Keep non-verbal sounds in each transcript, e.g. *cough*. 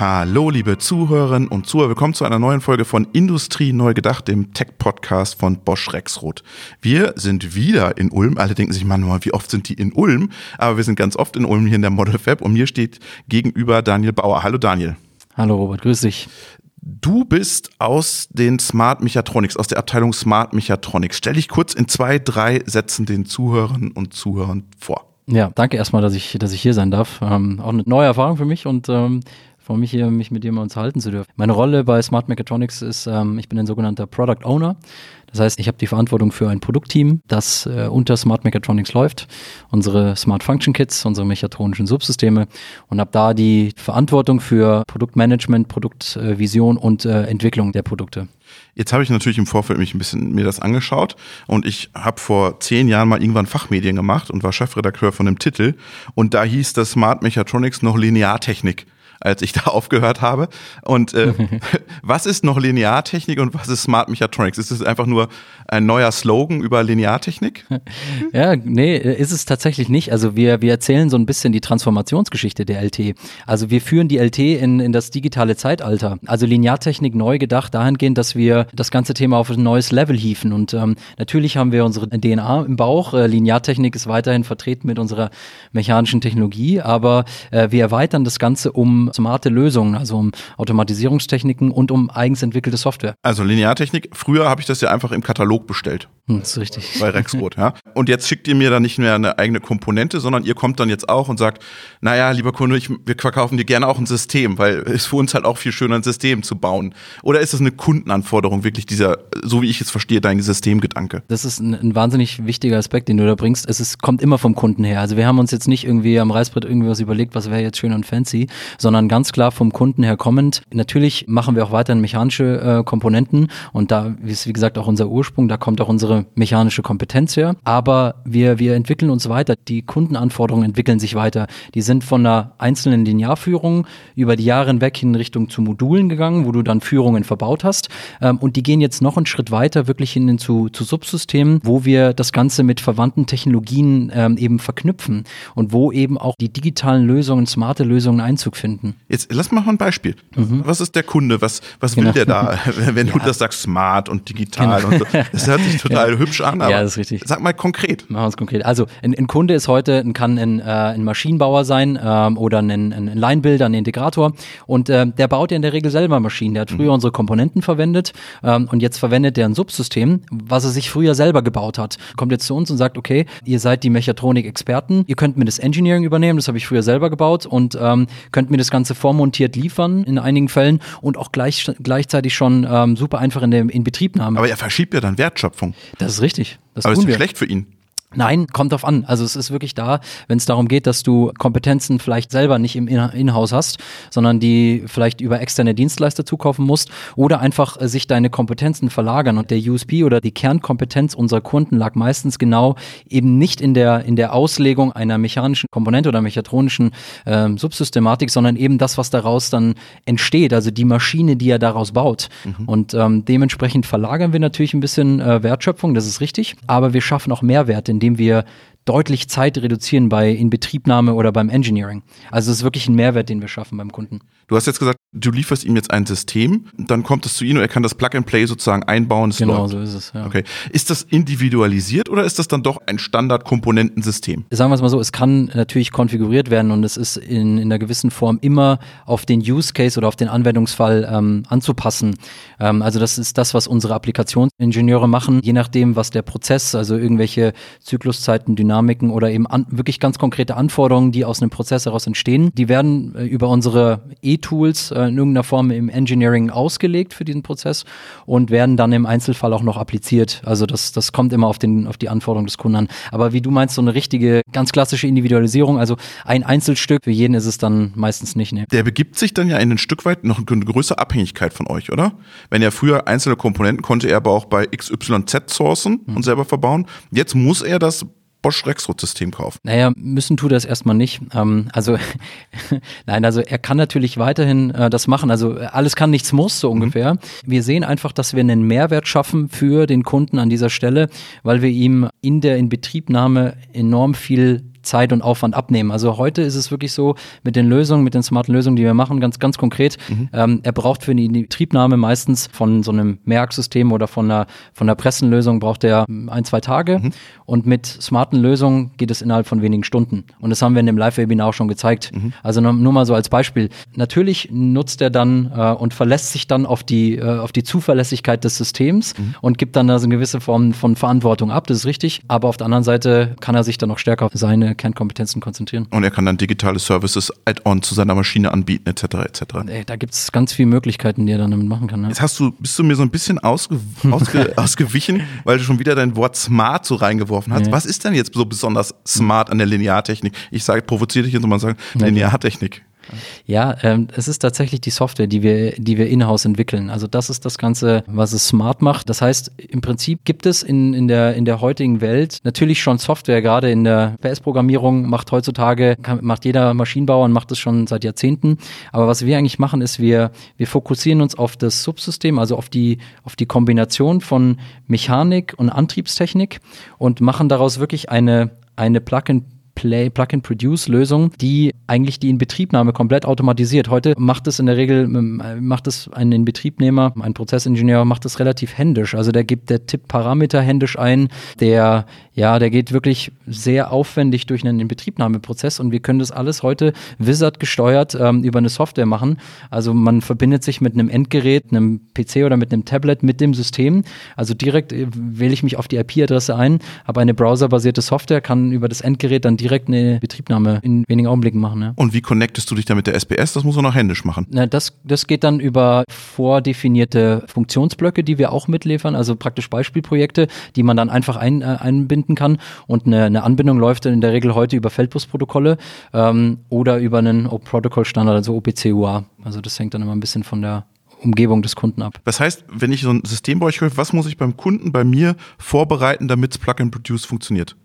Hallo, liebe Zuhörerinnen und Zuhörer. Willkommen zu einer neuen Folge von Industrie neu gedacht, dem Tech-Podcast von Bosch Rexroth. Wir sind wieder in Ulm. Alle denken sich, Mann, wie oft sind die in Ulm? Aber wir sind ganz oft in Ulm hier in der Model Fab und mir steht gegenüber Daniel Bauer. Hallo, Daniel. Hallo, Robert. Grüß dich. Du bist aus den Smart Mechatronics, aus der Abteilung Smart Mechatronics. Stell dich kurz in zwei, drei Sätzen den Zuhörern und Zuhörern vor. Ja, danke erstmal, dass ich, dass ich hier sein darf. Ähm, auch eine neue Erfahrung für mich und ähm, freue mich hier, mich mit dir mal unterhalten zu dürfen. Meine Rolle bei Smart Mechatronics ist, ähm, ich bin ein sogenannter Product Owner. Das heißt, ich habe die Verantwortung für ein Produktteam, das äh, unter Smart Mechatronics läuft, unsere Smart Function Kits, unsere mechatronischen Subsysteme und habe da die Verantwortung für Produktmanagement, Produktvision äh, und äh, Entwicklung der Produkte. Jetzt habe ich natürlich im Vorfeld mich ein bisschen mir das angeschaut und ich habe vor zehn Jahren mal irgendwann Fachmedien gemacht und war Chefredakteur von einem Titel und da hieß das Smart Mechatronics noch Lineartechnik als ich *laughs* da aufgehört habe. Und äh, *laughs* was ist noch Lineartechnik und was ist Smart Mechatronics? Ist es einfach nur ein neuer Slogan über Lineartechnik? *laughs* Ja, nee, ist es tatsächlich nicht. Also wir, wir erzählen so ein bisschen die Transformationsgeschichte der LT. Also wir führen die LT in, in das digitale Zeitalter. Also Lineartechnik neu gedacht dahingehend, dass wir das ganze Thema auf ein neues Level hieven. Und ähm, natürlich haben wir unsere DNA im Bauch. Äh, Lineartechnik ist weiterhin vertreten mit unserer mechanischen Technologie, aber äh, wir erweitern das Ganze um smarte Lösungen, also um Automatisierungstechniken und um eigens entwickelte Software. Also Lineartechnik, früher habe ich das ja einfach im Katalog bestellt. Hm, das ist richtig. Bei Rexroth, ja. Und jetzt schickt ihr mir dann nicht mehr eine eigene Komponente, sondern ihr kommt dann jetzt auch und sagt, naja, lieber Kunde, ich, wir verkaufen dir gerne auch ein System, weil es für uns halt auch viel schöner, ein System zu bauen. Oder ist das eine Kundenanforderung, wirklich dieser, so wie ich es verstehe, dein Systemgedanke? Das ist ein, ein wahnsinnig wichtiger Aspekt, den du da bringst. Es ist, kommt immer vom Kunden her. Also wir haben uns jetzt nicht irgendwie am Reißbrett irgendwas überlegt, was wäre jetzt schön und fancy, sondern ganz klar vom Kunden her kommend. Natürlich machen wir auch weiterhin mechanische äh, Komponenten und da ist wie gesagt auch unser Ursprung, da kommt auch unsere mechanische Kompetenz her. Aber wir, wir entwickeln uns weiter. Die Kundenanforderungen entwickeln sich weiter. Die sind von einer einzelnen Linearführung über die Jahre hinweg in Richtung zu Modulen gegangen, wo du dann Führungen verbaut hast. Ähm, und die gehen jetzt noch einen Schritt weiter, wirklich hin zu, zu Subsystemen, wo wir das Ganze mit verwandten Technologien ähm, eben verknüpfen und wo eben auch die digitalen Lösungen, smarte Lösungen Einzug finden. Jetzt lass mal ein Beispiel. Mhm. Was ist der Kunde? Was, was genau. will der da, *laughs* wenn ja. du das sagst, smart und digital genau. und so? Das hört sich *laughs* total ja. hübsch an, aber ja, das ist richtig. sag mal konkret. Machen wir es konkret. Also ein, ein, Kunde ist heute, kann ein, äh, ein Maschinenbauer sein ähm, oder ein, ein Line-Builder, ein Integrator und äh, der baut ja in der Regel selber Maschinen. Der hat früher mhm. unsere Komponenten verwendet ähm, und jetzt verwendet der ein Subsystem, was er sich früher selber gebaut hat. Kommt jetzt zu uns und sagt, okay, ihr seid die Mechatronik-Experten, ihr könnt mir das Engineering übernehmen, das habe ich früher selber gebaut und ähm, könnt mir das Ganze vormontiert liefern in einigen Fällen und auch gleich, gleichzeitig schon ähm, super einfach in der Inbetriebnahme. Aber er verschiebt ja dann Wertschöpfung. Das ist richtig. Das Aber ist wir. schlecht für ihn. Nein, kommt drauf an. Also es ist wirklich da, wenn es darum geht, dass du Kompetenzen vielleicht selber nicht im Inhouse hast, sondern die vielleicht über externe Dienstleister zukaufen musst oder einfach äh, sich deine Kompetenzen verlagern. Und der USP oder die Kernkompetenz unserer Kunden lag meistens genau eben nicht in der, in der Auslegung einer mechanischen Komponente oder mechatronischen ähm, Subsystematik, sondern eben das, was daraus dann entsteht, also die Maschine, die er daraus baut. Mhm. Und ähm, dementsprechend verlagern wir natürlich ein bisschen äh, Wertschöpfung, das ist richtig, aber wir schaffen auch Mehrwert, indem wir deutlich Zeit reduzieren bei Inbetriebnahme oder beim Engineering. Also es ist wirklich ein Mehrwert, den wir schaffen beim Kunden. Du hast jetzt gesagt, du lieferst ihm jetzt ein System, dann kommt es zu ihm und er kann das Plug-and-Play sozusagen einbauen. genau, läuft. so ist es. Ja. Okay. Ist das individualisiert oder ist das dann doch ein Standard-Komponentensystem? Sagen wir es mal so, es kann natürlich konfiguriert werden und es ist in, in einer gewissen Form immer auf den Use Case oder auf den Anwendungsfall ähm, anzupassen. Ähm, also das ist das, was unsere Applikationsingenieure machen, je nachdem, was der Prozess, also irgendwelche Zykluszeiten, Dynamiken oder eben an, wirklich ganz konkrete Anforderungen, die aus einem Prozess heraus entstehen, die werden äh, über unsere e tools äh, in irgendeiner Form im Engineering ausgelegt für diesen Prozess und werden dann im Einzelfall auch noch appliziert. Also das, das kommt immer auf, den, auf die Anforderungen des Kunden an. Aber wie du meinst, so eine richtige, ganz klassische Individualisierung, also ein Einzelstück, für jeden ist es dann meistens nicht. Ne? Der begibt sich dann ja in ein Stück weit noch eine größere Abhängigkeit von euch, oder? Wenn er früher einzelne Komponenten konnte er aber auch bei XYZ sourcen mhm. und selber verbauen. Jetzt muss er das Bosch Rexroth-System kaufen? Naja, müssen tut das erstmal nicht. Ähm, also, *laughs* nein, also er kann natürlich weiterhin äh, das machen. Also alles kann, nichts muss, so mhm. ungefähr. Mhm. Wir sehen einfach, dass wir einen Mehrwert schaffen für den Kunden an dieser Stelle, weil wir ihm in der Inbetriebnahme enorm viel Zeit und Aufwand abnehmen. Also heute ist es wirklich so mit den Lösungen, mit den smarten Lösungen, die wir machen, ganz, ganz konkret. Mhm. Ähm, er braucht für die Betriebnahme meistens von so einem Merck-System oder von einer, von einer Pressenlösung braucht er ein, zwei Tage. Mhm. Und mit smarten Lösungen geht es innerhalb von wenigen Stunden. Und das haben wir in dem Live-Webinar auch schon gezeigt. Mhm. Also nur, nur, mal so als Beispiel. Natürlich nutzt er dann äh, und verlässt sich dann auf die, äh, auf die Zuverlässigkeit des Systems mhm. und gibt dann also eine gewisse Form von Verantwortung ab. Das ist richtig. Aber auf der anderen Seite kann er sich dann auch stärker auf seine Kernkompetenzen konzentrieren. Und er kann dann digitale Services add-on zu seiner Maschine anbieten, etc. etc. Ey, da gibt es ganz viele Möglichkeiten, die er dann damit machen kann. Ne? Jetzt hast du, bist du mir so ein bisschen ausge, *laughs* ausge, ausgewichen, weil du schon wieder dein Wort smart so reingeworfen hast. Ja. Was ist denn jetzt so besonders smart an der Lineartechnik? Ich sage, provoziere dich jetzt mal sagen, Lineartechnik. Ja, ähm, es ist tatsächlich die Software, die wir, die wir in-house entwickeln. Also das ist das Ganze, was es smart macht. Das heißt, im Prinzip gibt es in, in, der, in der heutigen Welt natürlich schon Software, gerade in der PS-Programmierung macht heutzutage, kann, macht jeder Maschinenbauer und macht es schon seit Jahrzehnten. Aber was wir eigentlich machen, ist, wir, wir fokussieren uns auf das Subsystem, also auf die, auf die Kombination von Mechanik und Antriebstechnik und machen daraus wirklich eine, eine Plug-in Play, Plug-and-Produce-Lösung, die eigentlich die Inbetriebnahme komplett automatisiert. Heute macht es in der Regel, ähm, macht es ein Inbetriebnehmer, ein Prozessingenieur macht es relativ händisch. Also der gibt, der tippt Parameter händisch ein, der, ja, der geht wirklich sehr aufwendig durch einen Inbetriebnahmeprozess und wir können das alles heute Wizard gesteuert ähm, über eine Software machen. Also man verbindet sich mit einem Endgerät, einem PC oder mit einem Tablet mit dem System. Also direkt äh, wähle ich mich auf die IP-Adresse ein, habe eine browserbasierte Software, kann über das Endgerät dann direkt direkt eine Betriebnahme in wenigen Augenblicken machen. Ja. Und wie connectest du dich da mit der SPS? Das muss man noch händisch machen. Na, das, das geht dann über vordefinierte Funktionsblöcke, die wir auch mitliefern, also praktisch Beispielprojekte, die man dann einfach ein, äh, einbinden kann. Und eine, eine Anbindung läuft in der Regel heute über Feldbusprotokolle ähm, oder über einen Protocol-Standard, also OPC-UA. Also das hängt dann immer ein bisschen von der Umgebung des Kunden ab. Das heißt, wenn ich so ein System bei euch höre, was muss ich beim Kunden bei mir vorbereiten, damit es Plug and Produce funktioniert?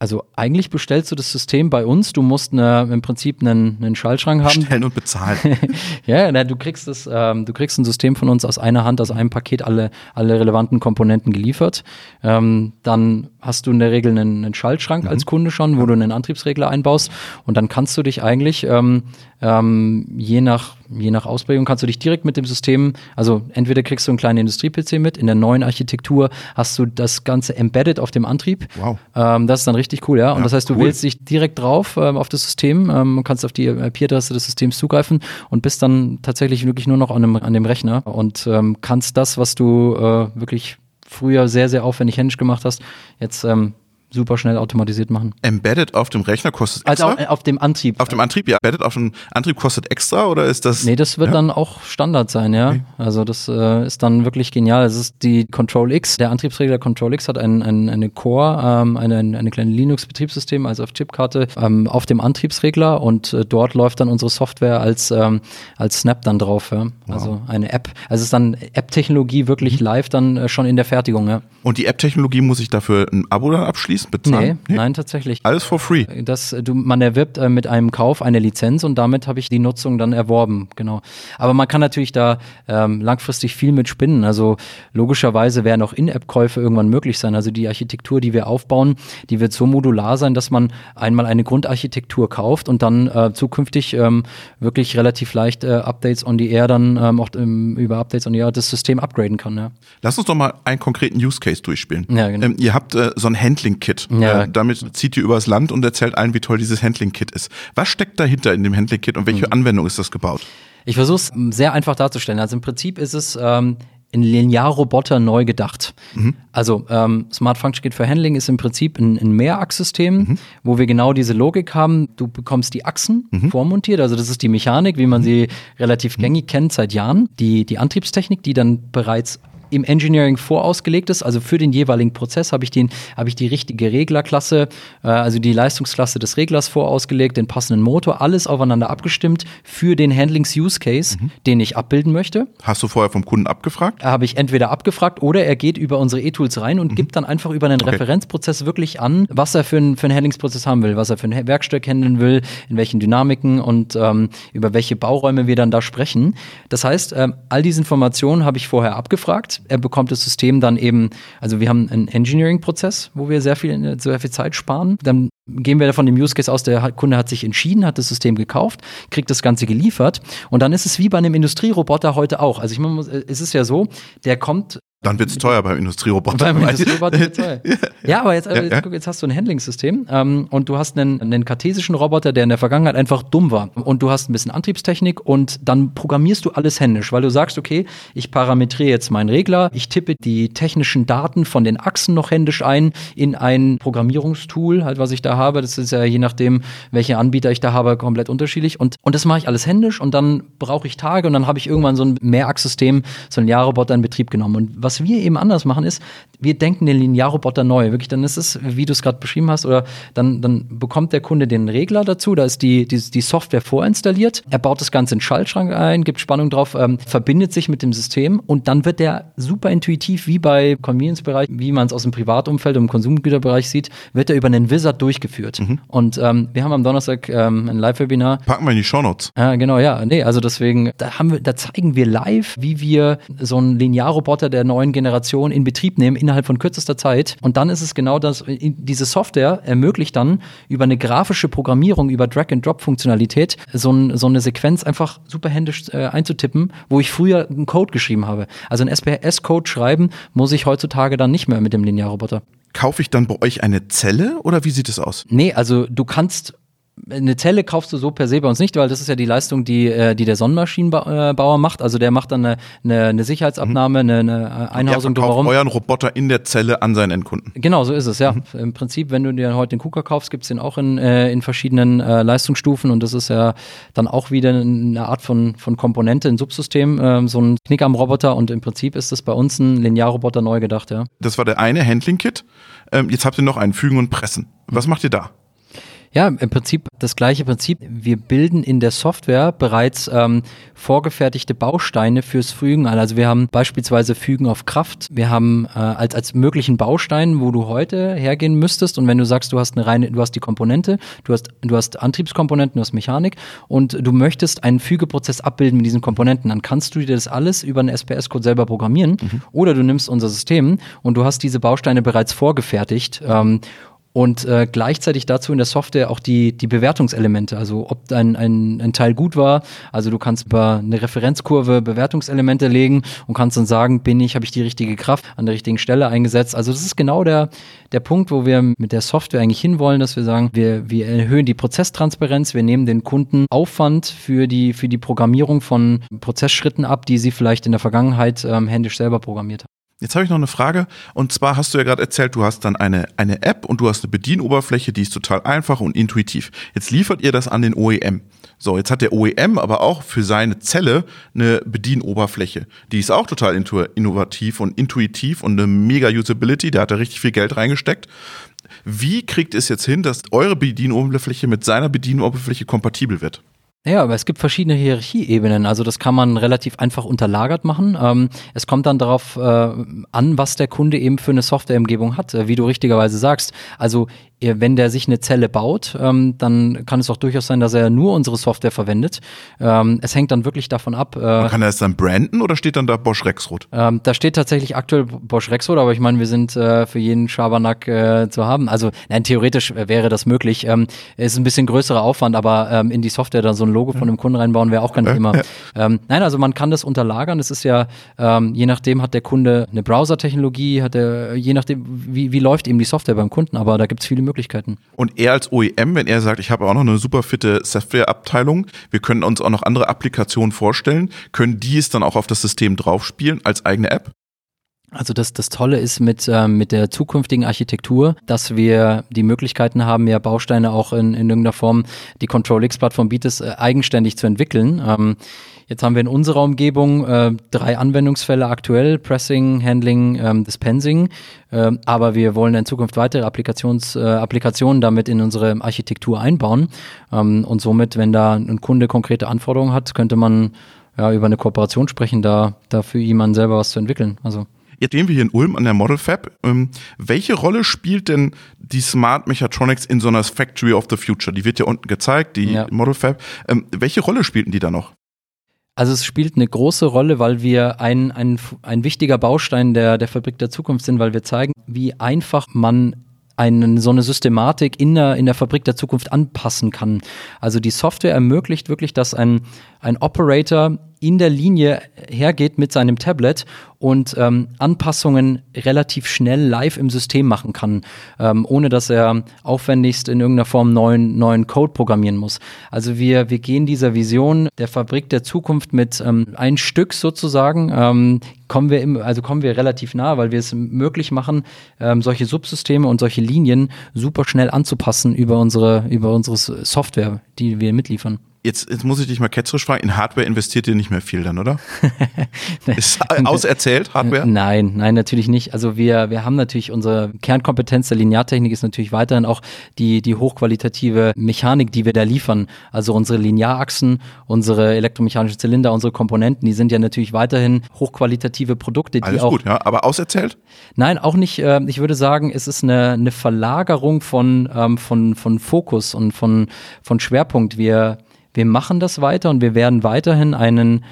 Also eigentlich bestellst du das System bei uns. Du musst eine, im Prinzip einen, einen Schaltschrank haben. Bestellen und bezahlen. *laughs* ja, na, du kriegst das, ähm, du kriegst ein System von uns aus einer Hand, aus einem Paket alle, alle relevanten Komponenten geliefert. Ähm, dann hast du in der Regel einen, einen Schaltschrank mhm. als Kunde schon, wo du einen Antriebsregler einbaust. Und dann kannst du dich eigentlich ähm, ähm, je nach je nach Ausprägung kannst du dich direkt mit dem System, also entweder kriegst du einen kleinen Industrie-PC mit, in der neuen Architektur hast du das Ganze embedded auf dem Antrieb. Wow. Ähm, das ist dann richtig cool, ja. Und ja, das heißt, du cool. wählst dich direkt drauf ähm, auf das System ähm, und kannst auf die IP-Adresse des Systems zugreifen und bist dann tatsächlich wirklich nur noch an dem, an dem Rechner und ähm, kannst das, was du äh, wirklich früher sehr, sehr aufwendig händisch gemacht hast, jetzt ähm, super schnell automatisiert machen. Embedded auf dem Rechner kostet extra? Also auf, dem Antrieb. Auf dem Antrieb, ja. Embedded auf dem Antrieb kostet extra oder ist das? Nee, das wird ja? dann auch Standard sein, ja. Okay. Also das äh, ist dann wirklich genial. Das ist die Control X. Der Antriebsregler Control X hat ein, ein, eine Core, ähm, eine, eine kleine Linux-Betriebssystem, also auf Chipkarte, ähm, auf dem Antriebsregler und äh, dort läuft dann unsere Software als, ähm, als Snap dann drauf, ja. Also wow. eine App. Also es ist dann App-Technologie wirklich mhm. live dann äh, schon in der Fertigung, ja. Und die App-Technologie muss ich dafür ein Abo dann abschließen? Abschließen, bezahlen? Nee, nee, nein, tatsächlich. Alles for free. Das, du, man erwirbt äh, mit einem Kauf eine Lizenz und damit habe ich die Nutzung dann erworben, genau. Aber man kann natürlich da ähm, langfristig viel mit spinnen. Also logischerweise werden auch In-App-Käufe irgendwann möglich sein. Also die Architektur, die wir aufbauen, die wird so modular sein, dass man einmal eine Grundarchitektur kauft und dann äh, zukünftig ähm, wirklich relativ leicht äh, Updates on the Air dann ähm, auch ähm, über Updates on the Air das System upgraden kann. Ja. Lass uns doch mal einen konkreten Use Case durchspielen. Ja, genau. Ähm, ihr habt äh, so ein Handling Handling-Kit. Ja. Äh, damit zieht ihr übers Land und erzählt allen, wie toll dieses Handling-Kit ist. Was steckt dahinter in dem Handling-Kit und welche mhm. Anwendung ist das gebaut? Ich versuche es sehr einfach darzustellen. Also im Prinzip ist es ähm, ein Linearroboter neu gedacht. Mhm. Also ähm, Smart Function Kit für Handling ist im Prinzip ein, ein Mehrachssystem, mhm. wo wir genau diese Logik haben. Du bekommst die Achsen mhm. vormontiert, also das ist die Mechanik, wie man mhm. sie relativ mhm. gängig kennt seit Jahren. Die, die Antriebstechnik, die dann bereits im Engineering vorausgelegt ist. Also für den jeweiligen Prozess habe ich, den, habe ich die richtige Reglerklasse, äh, also die Leistungsklasse des Reglers vorausgelegt, den passenden Motor, alles aufeinander abgestimmt für den Handlings-Use-Case, mhm. den ich abbilden möchte. Hast du vorher vom Kunden abgefragt? Habe ich entweder abgefragt oder er geht über unsere E-Tools rein und mhm. gibt dann einfach über einen okay. Referenzprozess wirklich an, was er für, ein, für einen Handlingsprozess haben will, was er für ein Werkstück handeln will, in welchen Dynamiken und ähm, über welche Bauräume wir dann da sprechen. Das heißt, ähm, all diese Informationen habe ich vorher abgefragt er bekommt das System dann eben, also wir haben einen Engineering-Prozess, wo wir sehr viel, sehr viel Zeit sparen. Dann gehen wir von dem Use Case aus, der Kunde hat sich entschieden, hat das System gekauft, kriegt das Ganze geliefert und dann ist es wie bei einem Industrieroboter heute auch. Also ich meine, es ist ja so, der kommt dann wird es teuer beim Industrieroboter. Beim Industrieroboter wird teuer. *laughs* ja, aber jetzt, ja, jetzt, ja. jetzt, hast du ein Handling-System ähm, und du hast einen, einen kartesischen Roboter, der in der Vergangenheit einfach dumm war. Und du hast ein bisschen Antriebstechnik und dann programmierst du alles händisch, weil du sagst, okay, ich parametriere jetzt meinen Regler, ich tippe die technischen Daten von den Achsen noch händisch ein in ein Programmierungstool, halt was ich da habe. Das ist ja je nachdem, welche Anbieter ich da habe, komplett unterschiedlich. Und, und das mache ich alles händisch und dann brauche ich Tage und dann habe ich irgendwann so ein Mehrachssystem, so ein Jahrroboter in Betrieb genommen. Und was wir eben anders machen, ist, wir denken den Linearroboter neu. Wirklich, dann ist es, wie du es gerade beschrieben hast, oder dann, dann bekommt der Kunde den Regler dazu, da ist die, die, die Software vorinstalliert, er baut das Ganze in den Schaltschrank ein, gibt Spannung drauf, ähm, verbindet sich mit dem System und dann wird der super intuitiv, wie bei Convenience-Bereich, wie man es aus dem Privatumfeld und im Konsumgüterbereich sieht, wird er über einen Wizard durchgeführt. Mhm. Und ähm, wir haben am Donnerstag ähm, ein Live-Webinar. Packen wir in die Shownotes. Ja, genau, ja. Nee, also deswegen, da haben wir, da zeigen wir live, wie wir so einen Linearroboter der neuen Generation in Betrieb nehmen innerhalb von kürzester Zeit. Und dann ist es genau das, diese Software ermöglicht dann über eine grafische Programmierung, über Drag-and-Drop-Funktionalität, so, ein, so, eine Sequenz einfach super händisch äh, einzutippen, wo ich früher einen Code geschrieben habe. Also ein SPS-Code schreiben muss ich heutzutage dann nicht mehr mit dem Linearroboter. Kaufe ich dann bei euch eine Zelle oder wie sieht es aus? Nee, also du kannst eine Zelle kaufst du so per se bei uns nicht, weil das ist ja die Leistung, die, äh, die der Sonnenmaschinenbauer macht. Also der macht dann eine, eine, eine Sicherheitsabnahme, eine, eine Einhausung drumherum. euren Roboter in der Zelle an seinen Endkunden. Genau, so ist es, ja. Mhm. Im Prinzip, wenn du dir heute den KUKA kaufst, gibt es den auch in, äh, in verschiedenen äh, Leistungsstufen und das ist ja dann auch wieder eine Art von, von Komponente, ein Subsystem, äh, so ein Knick am Roboter und im Prinzip ist das bei uns ein Linearroboter neu gedacht, ja. Das war der eine Handling-Kit. Ähm, jetzt habt ihr noch einen Fügen und Pressen. Was macht ihr da? Ja, im Prinzip das gleiche Prinzip. Wir bilden in der Software bereits ähm, vorgefertigte Bausteine fürs Fügen an. Also wir haben beispielsweise Fügen auf Kraft. Wir haben äh, als, als möglichen Baustein, wo du heute hergehen müsstest und wenn du sagst, du hast eine reine, du hast die Komponente, du hast, du hast Antriebskomponenten, du hast Mechanik und du möchtest einen Fügeprozess abbilden mit diesen Komponenten, dann kannst du dir das alles über einen SPS-Code selber programmieren mhm. oder du nimmst unser System und du hast diese Bausteine bereits vorgefertigt ähm, und äh, gleichzeitig dazu in der Software auch die, die Bewertungselemente, also ob ein, ein, ein Teil gut war, also du kannst über eine Referenzkurve Bewertungselemente legen und kannst dann sagen, bin ich, habe ich die richtige Kraft an der richtigen Stelle eingesetzt. Also das ist genau der, der Punkt, wo wir mit der Software eigentlich hinwollen, dass wir sagen, wir, wir erhöhen die Prozesstransparenz, wir nehmen den Kunden Aufwand für die, für die Programmierung von Prozessschritten ab, die sie vielleicht in der Vergangenheit ähm, händisch selber programmiert haben. Jetzt habe ich noch eine Frage. Und zwar hast du ja gerade erzählt, du hast dann eine, eine App und du hast eine Bedienoberfläche, die ist total einfach und intuitiv. Jetzt liefert ihr das an den OEM. So, jetzt hat der OEM aber auch für seine Zelle eine Bedienoberfläche. Die ist auch total innovativ und intuitiv und eine mega Usability. Da hat er richtig viel Geld reingesteckt. Wie kriegt es jetzt hin, dass eure Bedienoberfläche mit seiner Bedienoberfläche kompatibel wird? Ja, aber es gibt verschiedene Hierarchieebenen. Also das kann man relativ einfach unterlagert machen. Ähm, es kommt dann darauf äh, an, was der Kunde eben für eine Softwareumgebung hat, äh, wie du richtigerweise sagst. Also wenn der sich eine Zelle baut, ähm, dann kann es auch durchaus sein, dass er nur unsere Software verwendet. Ähm, es hängt dann wirklich davon ab. Äh, kann er es dann branden oder steht dann da Bosch Rexroth? Ähm, da steht tatsächlich aktuell Bosch Rexroth, aber ich meine, wir sind äh, für jeden Schabernack äh, zu haben. Also nein, theoretisch wäre das möglich. Ähm, ist ein bisschen größerer Aufwand, aber ähm, in die Software dann so ein Logo von einem Kunden reinbauen wäre auch kein Thema. Ähm, nein, also man kann das unterlagern. Es ist ja, ähm, je nachdem hat der Kunde eine Browser-Technologie, hat er, je nachdem, wie, wie läuft eben die Software beim Kunden, aber da gibt es viele Möglichkeiten. Und er als OEM, wenn er sagt, ich habe auch noch eine super fitte Softwareabteilung, wir können uns auch noch andere Applikationen vorstellen, können die es dann auch auf das System draufspielen als eigene App? Also das, das Tolle ist mit, ähm, mit der zukünftigen Architektur, dass wir die Möglichkeiten haben, ja Bausteine auch in, in irgendeiner Form, die Control-X-Plattform bietet, äh, eigenständig zu entwickeln. Ähm, jetzt haben wir in unserer Umgebung äh, drei Anwendungsfälle aktuell, Pressing, Handling, ähm, Dispensing, ähm, aber wir wollen in Zukunft weitere Applikations, äh, Applikationen damit in unsere Architektur einbauen ähm, und somit, wenn da ein Kunde konkrete Anforderungen hat, könnte man ja, über eine Kooperation sprechen, da, da für jemanden selber was zu entwickeln. Also Jetzt stehen wir hier in Ulm an der Model Fab. Ähm, welche Rolle spielt denn die Smart Mechatronics in so einer Factory of the Future? Die wird ja unten gezeigt, die ja. Model Fab. Ähm, welche Rolle spielten die da noch? Also es spielt eine große Rolle, weil wir ein, ein, ein wichtiger Baustein der, der Fabrik der Zukunft sind, weil wir zeigen, wie einfach man einen, so eine Systematik in der, in der Fabrik der Zukunft anpassen kann. Also die Software ermöglicht wirklich, dass ein, ein Operator in der Linie hergeht mit seinem Tablet und ähm, Anpassungen relativ schnell live im System machen kann, ähm, ohne dass er aufwendigst in irgendeiner Form neuen, neuen Code programmieren muss. Also wir, wir gehen dieser Vision der Fabrik der Zukunft mit ähm, ein Stück sozusagen, ähm, kommen wir im, also kommen wir relativ nah, weil wir es möglich machen, ähm, solche Subsysteme und solche Linien super schnell anzupassen über unsere, über unsere Software, die wir mitliefern. Jetzt, jetzt muss ich dich mal ketzerisch fragen, in Hardware investiert ihr nicht mehr viel dann, oder? *laughs* Ist auserzählt, Hardware? Nein, nein, natürlich nicht. Also wir, wir haben natürlich unsere Kernkompetenz der Lineartechnik ist natürlich weiterhin auch die, die hochqualitative Mechanik, die wir da liefern. Also unsere Linearachsen, unsere elektromechanischen Zylinder, unsere Komponenten, die sind ja natürlich weiterhin hochqualitative Produkte, die Alles auch. gut, ja. Aber auserzählt? Nein, auch nicht. Äh, ich würde sagen, es ist eine, eine Verlagerung von, ähm, von, von Fokus und von, von Schwerpunkt. Wir wir machen das weiter und wir werden weiterhin einen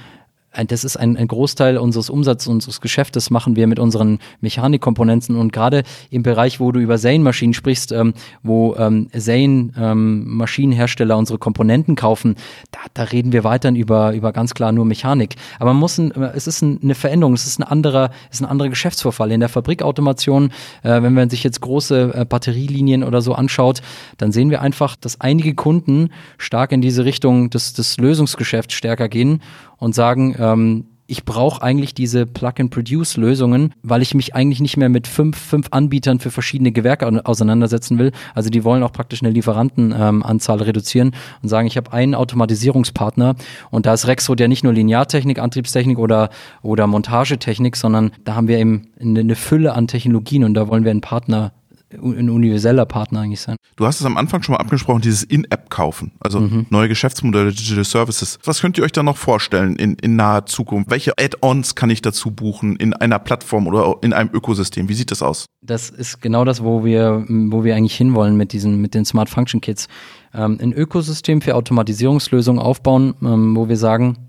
das ist ein, ein, Großteil unseres Umsatzes, unseres Geschäftes machen wir mit unseren Mechanikkomponenten und gerade im Bereich, wo du über Zane-Maschinen sprichst, ähm, wo ähm, Zane-Maschinenhersteller ähm, unsere Komponenten kaufen, da, da, reden wir weiterhin über, über ganz klar nur Mechanik. Aber man muss ein, es ist ein, eine Veränderung, es ist ein anderer, es ist ein anderer Geschäftsvorfall. In der Fabrikautomation, äh, wenn man sich jetzt große äh, Batterielinien oder so anschaut, dann sehen wir einfach, dass einige Kunden stark in diese Richtung des, des Lösungsgeschäfts stärker gehen und sagen, ähm, ich brauche eigentlich diese Plug-and-Produce-Lösungen, weil ich mich eigentlich nicht mehr mit fünf, fünf Anbietern für verschiedene Gewerke auseinandersetzen will. Also die wollen auch praktisch eine Lieferantenanzahl ähm, reduzieren und sagen, ich habe einen Automatisierungspartner und da ist Rexo ja nicht nur Lineartechnik, Antriebstechnik oder, oder Montagetechnik, sondern da haben wir eben eine Fülle an Technologien und da wollen wir einen Partner ein universeller Partner eigentlich sein. Du hast es am Anfang schon mal angesprochen, dieses In-App-Kaufen, also mhm. neue Geschäftsmodelle, Digital Services. Was könnt ihr euch da noch vorstellen in, in naher Zukunft? Welche Add-ons kann ich dazu buchen in einer Plattform oder in einem Ökosystem? Wie sieht das aus? Das ist genau das, wo wir, wo wir eigentlich hinwollen mit diesen, mit den Smart Function Kits. Ähm, ein Ökosystem für Automatisierungslösungen aufbauen, ähm, wo wir sagen,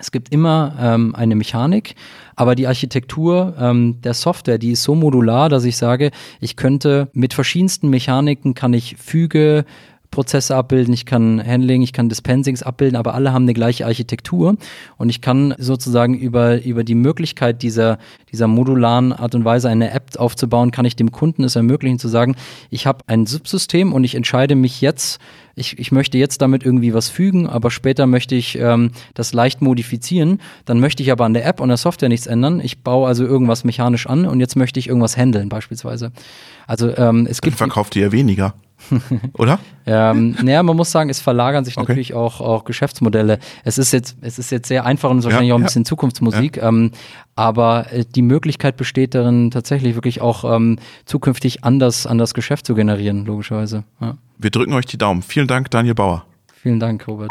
es gibt immer ähm, eine Mechanik, aber die Architektur ähm, der Software, die ist so modular, dass ich sage, ich könnte mit verschiedensten Mechaniken kann ich Füge, Prozesse abbilden, ich kann Handling, ich kann Dispensings abbilden, aber alle haben eine gleiche Architektur und ich kann sozusagen über, über die Möglichkeit dieser, dieser modularen Art und Weise eine App aufzubauen, kann ich dem Kunden es ermöglichen zu sagen, ich habe ein Subsystem und ich entscheide mich jetzt, ich, ich möchte jetzt damit irgendwie was fügen, aber später möchte ich ähm, das leicht modifizieren, dann möchte ich aber an der App und der Software nichts ändern. Ich baue also irgendwas mechanisch an und jetzt möchte ich irgendwas handeln beispielsweise. Also ähm, es gibt. Dann verkauft ihr ja weniger. *laughs* Oder? ähm, naja, man muss sagen, es verlagern sich okay. natürlich auch, auch Geschäftsmodelle. Es ist jetzt, es ist jetzt sehr einfach und ist wahrscheinlich ja, auch ein ja. bisschen Zukunftsmusik, ja. ähm, aber äh, die Möglichkeit besteht darin, tatsächlich wirklich auch ähm, zukünftig anders, anders Geschäft zu generieren, logischerweise. Wir drücken euch die Daumen. Vielen Dank, Daniel Bauer. Vielen Dank, Robert.